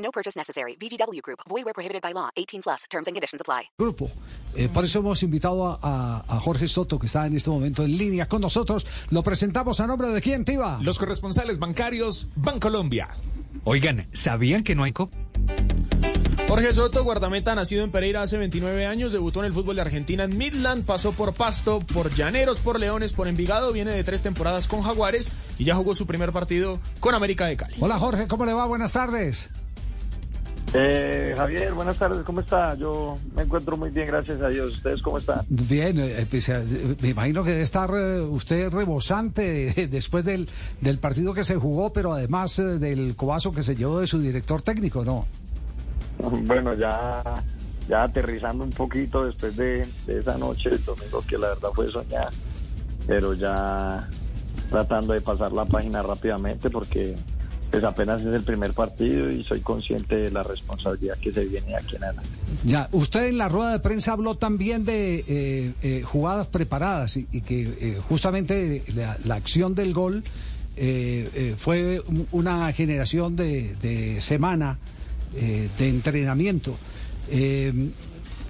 No purchase necessary. VGW Group. Void where prohibited by law. 18 plus. Terms and conditions apply. Grupo. Eh, por eso hemos invitado a, a- a Jorge Soto, que está en este momento en línea con nosotros. Lo presentamos a nombre de quién, Tiva. Los corresponsales bancarios Bancolombia. Oigan, ¿sabían que no hay copa? Jorge Soto, guardameta nacido en Pereira hace 29 años, debutó en el fútbol de Argentina en Midland, pasó por Pasto, por Llaneros, por Leones, por Envigado, viene de tres temporadas con Jaguares y ya jugó su primer partido con América de Cali. Hola Jorge, ¿cómo le va? Buenas tardes. Eh, Javier, buenas tardes, ¿cómo está? Yo me encuentro muy bien, gracias a Dios. ¿Ustedes cómo están? Bien, eh, pues, eh, me imagino que debe estar eh, usted rebosante eh, después del, del partido que se jugó, pero además eh, del cobazo que se llevó de su director técnico, ¿no? Bueno, ya, ya aterrizando un poquito después de, de esa noche del domingo que la verdad fue soñar, pero ya tratando de pasar la página rápidamente porque pues apenas es el primer partido y soy consciente de la responsabilidad que se viene aquí en adelante. Ya, usted en la rueda de prensa habló también de eh, eh, jugadas preparadas y, que eh, justamente la, acción del gol fue un- una generación de, de semana de entrenamiento.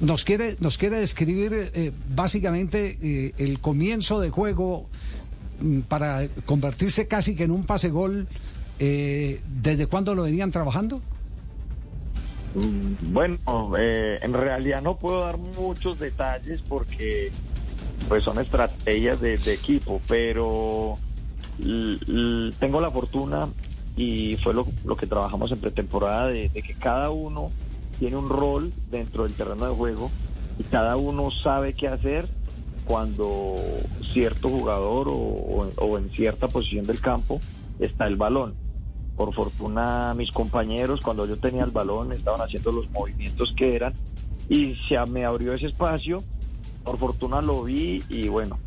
Nos quiere nos quiere describir básicamente el comienzo de juego mm, para convertirse casi que en un pase gol. Eh, ¿Desde cuándo lo venían trabajando? Mm, Bueno, eh, en realidad no puedo dar muchos detalles porque pues son estrategias de, equipo, pero tengo la fortuna y fue lo, que trabajamos en pretemporada de, que cada uno tiene un rol dentro del terreno de juego y cada uno sabe qué hacer cuando cierto jugador o- o en cierta posición del campo está el balón. Por fortuna mis compañeros cuando yo tenía el balón estaban haciendo los movimientos que eran y se me abrió ese espacio. Por fortuna lo vi y bueno,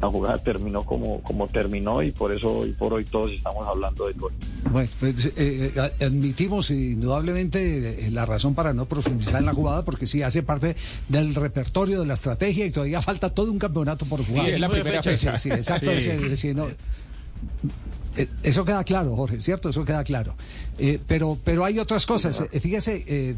la jugada terminó como, como terminó y por eso hoy por hoy todos estamos hablando del gol. Bueno, pues, eh, eh, admitimos indudablemente eh, la razón para no profundizar en la jugada, porque sí hace parte del repertorio de la estrategia y todavía falta todo un campeonato por jugar. Sí, es la primera Sí, fecha. Sí, exacto. Sí. es- es decir, no- Eso queda claro, Jorge, ¿cierto? Eso queda claro. Eh, pero, pero hay otras cosas. Eh, fíjese, eh,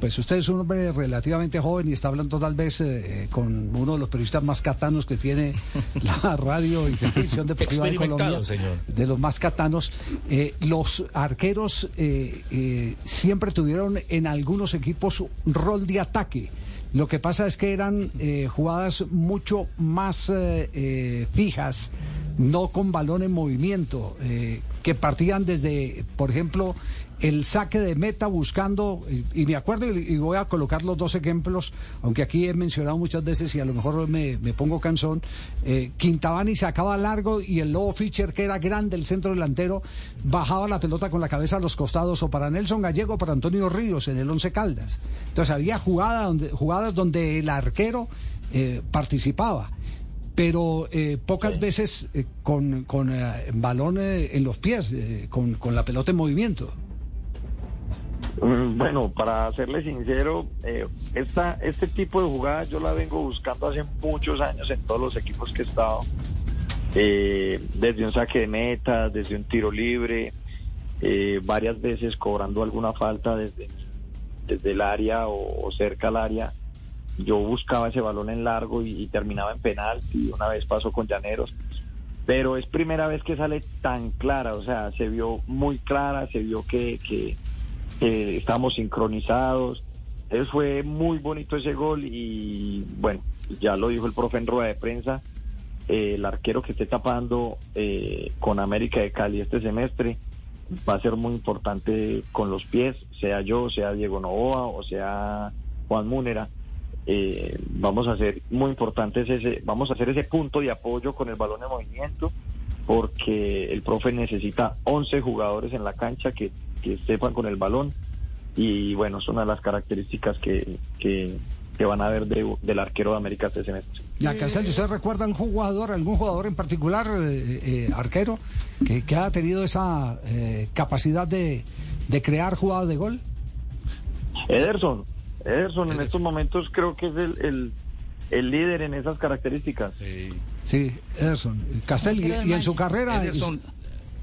pues usted es un hombre relativamente joven y está hablando tal vez eh, con uno de los periodistas más catanos que tiene la radio y televisión deportiva Experimentado, Colombia. señor. De los más catanos. Eh, los arqueros eh, eh, siempre tuvieron en algunos equipos rol de ataque. Lo que pasa es que eran eh, jugadas mucho más eh, eh, fijas, no con balón en movimiento, eh, que partían desde, por ejemplo, el saque de meta buscando, y, me acuerdo, y, voy a colocar los dos ejemplos, aunque aquí he mencionado muchas veces y a lo mejor me, pongo cansón, eh, Quintabani sacaba largo y el Lobo Fischer, que era grande, el centro delantero, bajaba la pelota con la cabeza a los costados, o para Nelson Gallego para Antonio Ríos en el Once Caldas. Entonces había jugada donde, jugadas donde el arquero eh, participaba pero eh, pocas veces eh, con, con eh, balón eh, en los pies, eh, con, con la pelota en movimiento. Mm, Bueno, para serle sincero, eh, esta, este tipo de jugada yo la vengo buscando hace muchos años en todos los equipos que he estado. Eh, desde un saque de meta, desde un tiro libre, varias veces cobrando alguna falta desde, desde el área o, o cerca al área. Yo buscaba ese balón en largo y, terminaba en penal y una vez pasó con Llaneros. Pero es primera vez que sale tan clara, o sea, se vio muy clara, se vio que, que, estábamos sincronizados. Entonces fue muy bonito ese gol y bueno, ya lo dijo el profe en rueda de prensa, eh, el arquero que esté tapando eh, con América de Cali este semestre va a ser muy importante con los pies, sea yo, sea Diego Novoa o sea Juan Múnera. Eh, vamos a hacer muy importante ese, vamos a hacer ese punto de apoyo con el balón de movimiento porque el profe necesita 11 jugadores en la cancha que, que sepan con el balón y bueno, es una de las características que, que, que van a ver de- del arquero de América este semestre. Ya, Castel, ¿usted recuerda algún jugador, algún jugador en particular, eh, eh, arquero, que, que ha tenido esa eh, capacidad de, de crear jugadas de gol? Ederson, Ederson en estos momentos creo que es el, el, el líder en esas características. Sí, Ederson. Castel, y, y en su carrera... Ederson,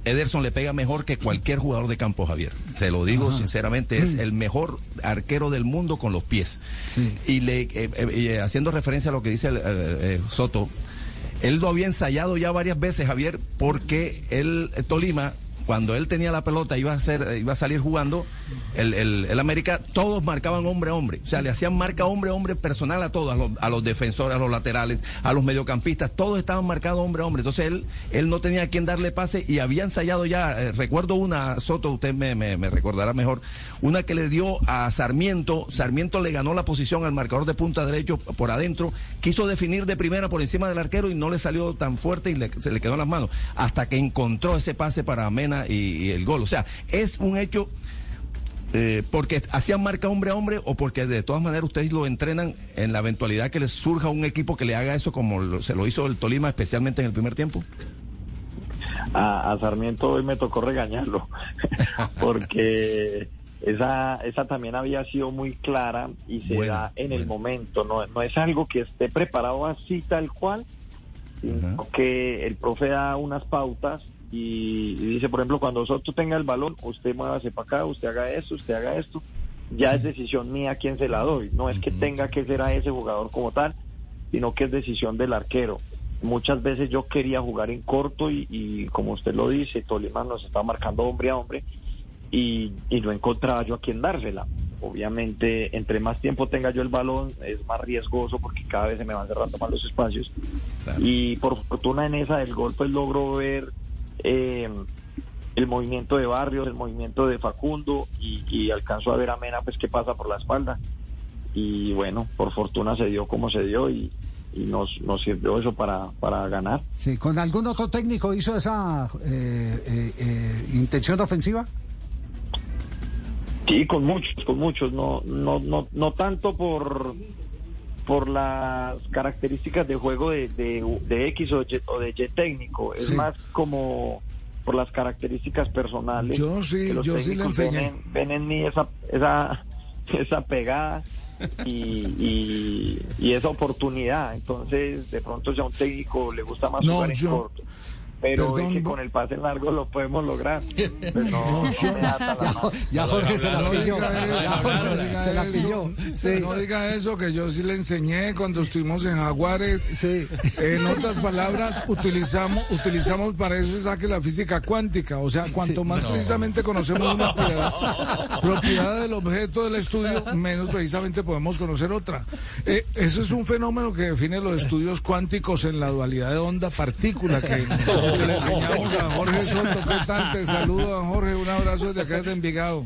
Ederson le pega mejor que cualquier jugador de campo, Javier. Se lo digo sinceramente, es el mejor arquero del mundo con los pies. Sí. Y le, eh, eh, eh, haciendo referencia a lo que dice el, eh, eh, Soto, él lo había ensayado ya varias veces, Javier, porque él, eh, Tolima, cuando él tenía la pelota, iba a ser, iba a salir jugando, el, el, el América, todos marcaban hombre a hombre. O sea, le hacían marca hombre a hombre personal a todos, a los, defensores, a los laterales, a los mediocampistas, todos estaban marcados hombre a hombre. Entonces él, él no tenía a quien darle pase y había ensayado ya, eh, recuerdo una, Soto, usted me, me, me recordará mejor, una que le dio a Sarmiento, Sarmiento le ganó la posición al marcador de punta derecho por adentro, quiso definir de primera por encima del arquero y no le salió tan fuerte y le- se le quedó en las manos, hasta que encontró ese pase para Mena y, y el gol. O sea, es un hecho eh, porque hacían marca hombre a hombre o porque de todas maneras ustedes lo entrenan en la eventualidad que les surja un equipo que le haga eso como lo- se lo hizo el Tolima, especialmente en el primer tiempo. a, a Sarmiento hoy me tocó regañarlo porque esa esa también había sido muy clara y se Bueno, da en el momento no no es algo que esté preparado así tal cual sino que el profe da unas pautas y, dice por ejemplo cuando Soto tenga el balón usted muévase para acá usted haga esto usted haga esto ya es decisión mía quién se la doy no es que tenga que ser a ese jugador como tal sino que es decisión del arquero muchas veces yo quería jugar en corto y, y como usted lo dice, Tolima nos está marcando hombre a hombre y, y no encontraba yo a quién dársela. Obviamente, entre más tiempo tenga yo el balón, es más riesgoso porque cada vez se me van cerrando más los espacios. Claro. Y por fortuna en esa del gol, pues logro ver eh, el movimiento de Barrios, el movimiento de Facundo y, y alcanzo a ver a Mena, pues qué pasa por la espalda. Y bueno, por fortuna se dio como se dio y, y nos, nos sirvió eso para, para ganar. Sí, ¿con algún otro técnico hizo esa eh, eh, eh, intención ofensiva? Sí, con muchos, con muchos, no, no, no, no tanto por por las características de juego de, de, de X o, Y, o de Y técnico, es Sí. más como por las características personales. Yo sí, los yo sí le enseñé. Ven, en- ven en mí esa, esa, esa pegada y, y, y esa oportunidad. Entonces, de pronto, si a un técnico le gusta más No, jugar en yo- corto, pero que con el pase largo lo podemos lograr. No, no. Ya Jorge se la No pilló. diga Ya Jorge no diga se la eso. pilló. No diga eso, que yo sí le enseñé cuando estuvimos en Jaguares. Sí. En otras palabras, utilizamos, utilizamos para ese saque la física cuántica. O sea, cuanto más precisamente conocemos una propiedad, propiedad del objeto del estudio, menos precisamente podemos conocer otra. Eh, eso es un fenómeno que define los estudios cuánticos en la dualidad de onda-partícula que nosotros le enseñamos a Jorge Soto. ¿Qué tal? Te saludo, Jorge. Un abrazo desde acá de Envigado.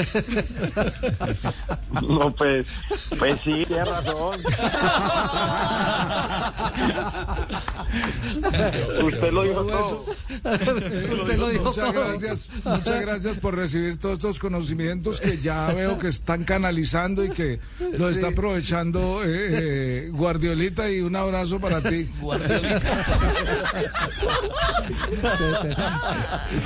No, pues, pues sí, tiene razón. Usted lo dijo todo. Usted lo dijo muchas todo. gracias, muchas gracias por recibir todos estos conocimientos que ya veo que están canalizando y que lo está aprovechando eh, eh, Guardiolita y un abrazo para ti.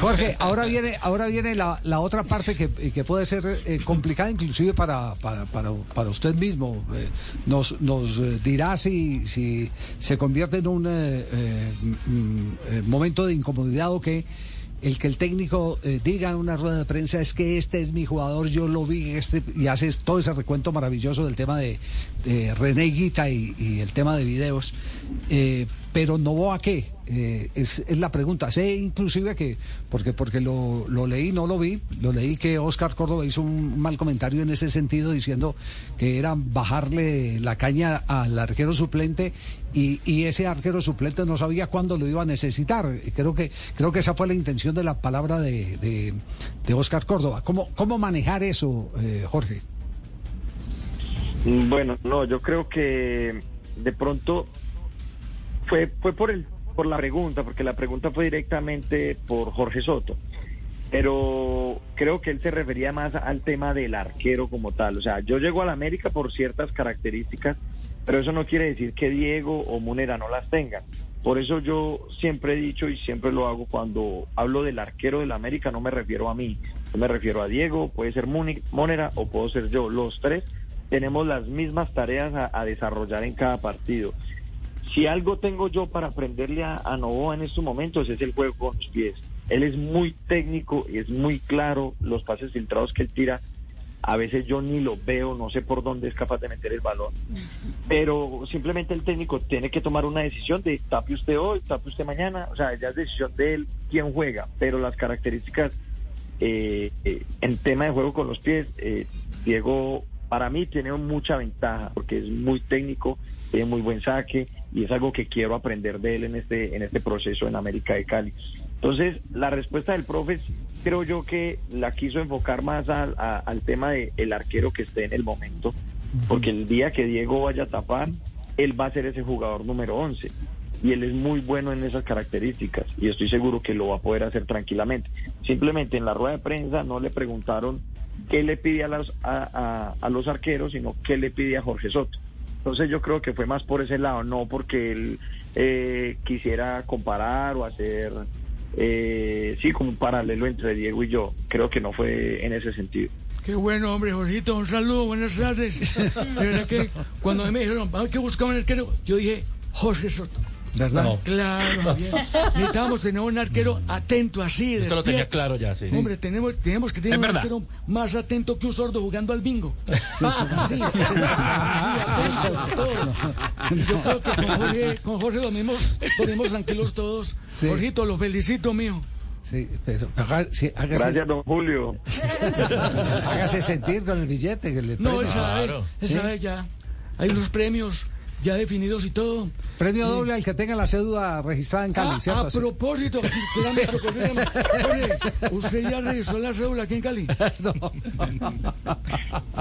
Jorge, ahora viene, ahora viene la, la otra parte que, que puede ser eh, complicada inclusive para, para, para, usted mismo. Eh, nos, nos eh, dirá si, si se convierte en un eh, mm, momento de incomodidad o que el que el técnico diga en una rueda de prensa es que este es mi jugador, yo lo vi, este, y hace todo ese recuento maravilloso del tema de, de René Guita y, el tema de videos. Eh, pero no a qué. Eh, es, es, la pregunta. Sé inclusive que, porque, porque lo, lo, leí, no lo vi, lo leí que Oscar Córdoba hizo un mal comentario en ese sentido diciendo que era bajarle la caña al arquero suplente y, ese arquero suplente no sabía cuándo lo iba a necesitar. Creo que, creo que esa fue la intención de la palabra de, de, de Oscar Córdoba. ¿Cómo, cómo manejar eso, eh, Jorge? Bueno, no, yo creo que de pronto fue, fue por el por la pregunta, porque la pregunta fue directamente por Jorge Soto. Pero creo que él se refería más al tema del arquero como tal. O sea, yo llego a la América por ciertas características, pero eso no quiere decir que Diego o Munera no las tengan. Por eso yo siempre he dicho y siempre lo hago cuando hablo del arquero del América, no me refiero a mí, no me refiero a Diego, puede ser Monera o puedo ser yo. Los tres tenemos las mismas tareas a, desarrollar en cada partido. Si algo tengo yo para aprenderle a, a Novoa en estos momentos es el juego con los pies. Él es muy técnico y es muy claro los pases filtrados que él tira. A veces yo ni lo veo, no sé por dónde es capaz de meter el balón. Pero simplemente el técnico tiene que tomar una decisión de tape usted hoy, tape usted mañana. O sea, ya es decisión de él quién juega. Pero las características eh, eh, en tema de juego con los pies, eh, Diego para mí tiene mucha ventaja porque es muy técnico, tiene muy buen saque y es algo que quiero aprender de él en este, en este proceso en América de Cali. Entonces, la respuesta del profe creo yo que la quiso enfocar más al, a, al tema del el arquero que esté en el momento, porque el día que Diego vaya a tapar, él va a ser ese jugador número 11 y él es muy bueno en esas características y estoy seguro que lo va a poder hacer tranquilamente. Simplemente en la rueda de prensa no le preguntaron qué le pide a, las, a, a, a los arqueros, sino qué le pide a Jorge Soto. Entonces yo creo que fue más por ese lado, no porque él eh, quisiera comparar o hacer, eh, sí, como un paralelo entre Diego y yo. Creo que no fue en ese sentido. Qué bueno, hombre, Jorgito, un saludo, buenas tardes. De verdad que cuando me dijeron, que buscar un arquero, yo dije, Jorge Soto. ¿Verdad? No. Claro, bien. necesitamos tener un arquero atento así. Esto lo tenía claro ya, sí. Hombre, tenemos, tenemos que tener Es un verdad. arquero más atento que un sordo jugando al bingo. Sí, sí, atento, todo. Yo creo que con Jorge, con Jorge dormimos, dormimos tranquilos todos. Sí. Jorgito, lo felicito, mío. Sí, pero haga- sí, hágase, Gracias, don Julio. hágase sentir con el billete que le No, sabe, Claro. él Sí. sabe ya. Hay unos premios ya definidos y todo. Premio doble al que tenga la cédula registrada en Cali, Ah, ¿cierto? a Sí. propósito, oye, ¿usted ya registró la cédula aquí en Cali?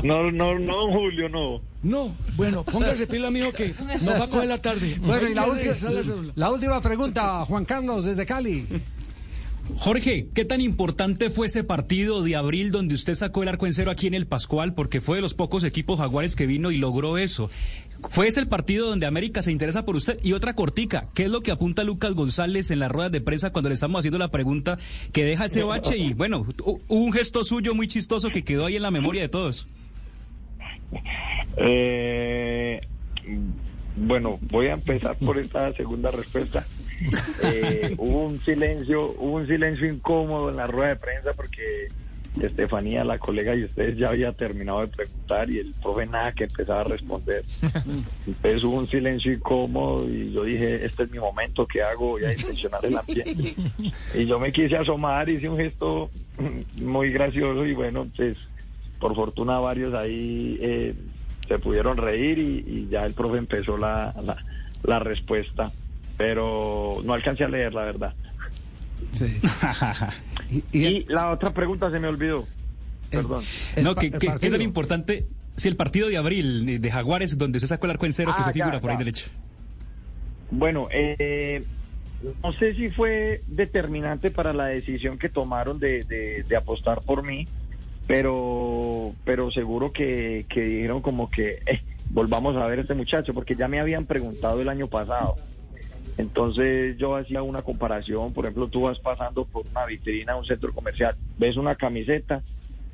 No, no, no, don Julio, no. No, bueno, póngase pila, amigo, que nos va a coger la tarde. Bueno, y la última, la la última pregunta, Juan Carlos, desde Cali. Jorge, ¿qué tan importante fue ese partido de abril donde usted sacó el arco en cero aquí en el Pascual? Porque fue de los pocos equipos jaguares que vino y logró eso. ¿Fue ese el partido donde América se interesa por usted? Y otra cortica, ¿qué es lo que apunta Lucas González en las ruedas de prensa cuando le estamos haciendo la pregunta que deja ese bache? Y bueno, un gesto suyo muy chistoso que quedó ahí en la memoria de todos. Eh, bueno, voy a empezar por esta segunda respuesta. Eh, hubo un silencio, hubo un silencio incómodo en la rueda de prensa porque Estefanía, la colega y ustedes ya había terminado de preguntar y el profe nada que empezaba a responder. Entonces hubo un silencio incómodo y yo dije, este es mi momento, ¿qué hago? Voy a intencionar el ambiente. Y yo me quise asomar, hice un gesto muy gracioso y bueno, pues por fortuna varios ahí eh, se pudieron reír y, ya el profe empezó la, la respuesta, pero no alcancé a leer la verdad. Sí. Y, la otra pregunta se me olvidó. Perdón. No, ¿qué, qué- qué tan importante? Si el partido de abril de Jaguares, donde usted sacó el arco en cero, que Ah, se figura ya, por ahí derecho. Bueno, eh, no sé si fue determinante para la decisión que tomaron de, de- de apostar por mí, pero, pero seguro que, que dijeron como que eh, volvamos a ver a este muchacho, porque ya me habían preguntado el año pasado. Entonces yo hacía una comparación, por ejemplo, tú vas pasando por una vitrina, un centro comercial, ves una camiseta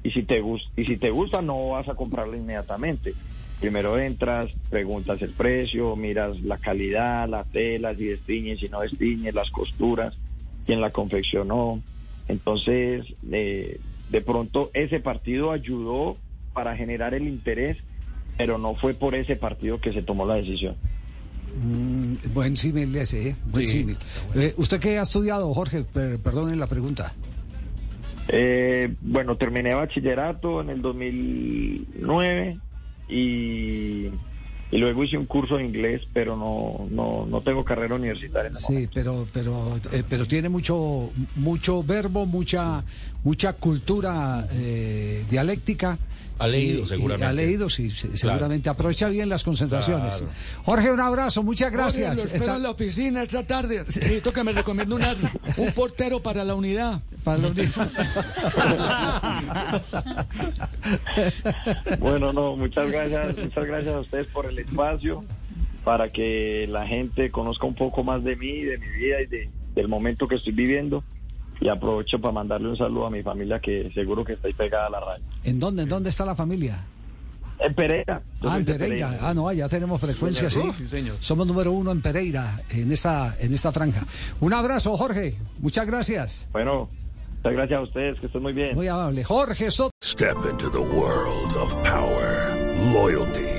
y si te gusta, y si te gusta no vas a comprarla inmediatamente. Primero entras, preguntas el precio, miras la calidad, la tela, si destiñe, si no destiñe, las costuras, quién la confeccionó. Entonces, eh, de pronto ese partido ayudó para generar el interés, pero no fue por ese partido que se tomó la decisión. Mm, buen símil ese, ¿eh? Buen Sí. símil. Eh, ¿Usted qué ha estudiado, Jorge? Per- perdone la pregunta. Eh, bueno, terminé bachillerato en el 2009 y, y luego hice un curso de inglés, pero no, no, no tengo carrera universitaria. en Sí, pero pero eh, pero tiene mucho mucho verbo, mucha mucha cultura eh, dialéctica. Ha leído, Y- y seguramente. Ha leído, sí, sí, Claro. seguramente. Aprovecha bien las concentraciones. Claro. Jorge, un abrazo, muchas Jorge, gracias. lo espero Está- en la oficina esta tarde. Necesito que me recomiende una- un portero para la unidad. Para la Bueno, no, muchas gracias, muchas gracias a ustedes por el espacio, para que la gente conozca un poco más de mí, de mi vida y de, del momento que estoy viviendo. Y aprovecho para mandarle un saludo a mi familia que seguro que está ahí pegada a la radio. ¿En dónde, en dónde está la familia? En Pereira. Ah, en Pereira. Ah, no, allá tenemos frecuencia, sí, señor. Somos número uno en Pereira, en esta, en esta franja. Un abrazo, Jorge. Muchas gracias. Bueno, muchas gracias a ustedes, que estén muy bien. Muy amable. Jorge Soto. Step into the world of power, loyalty,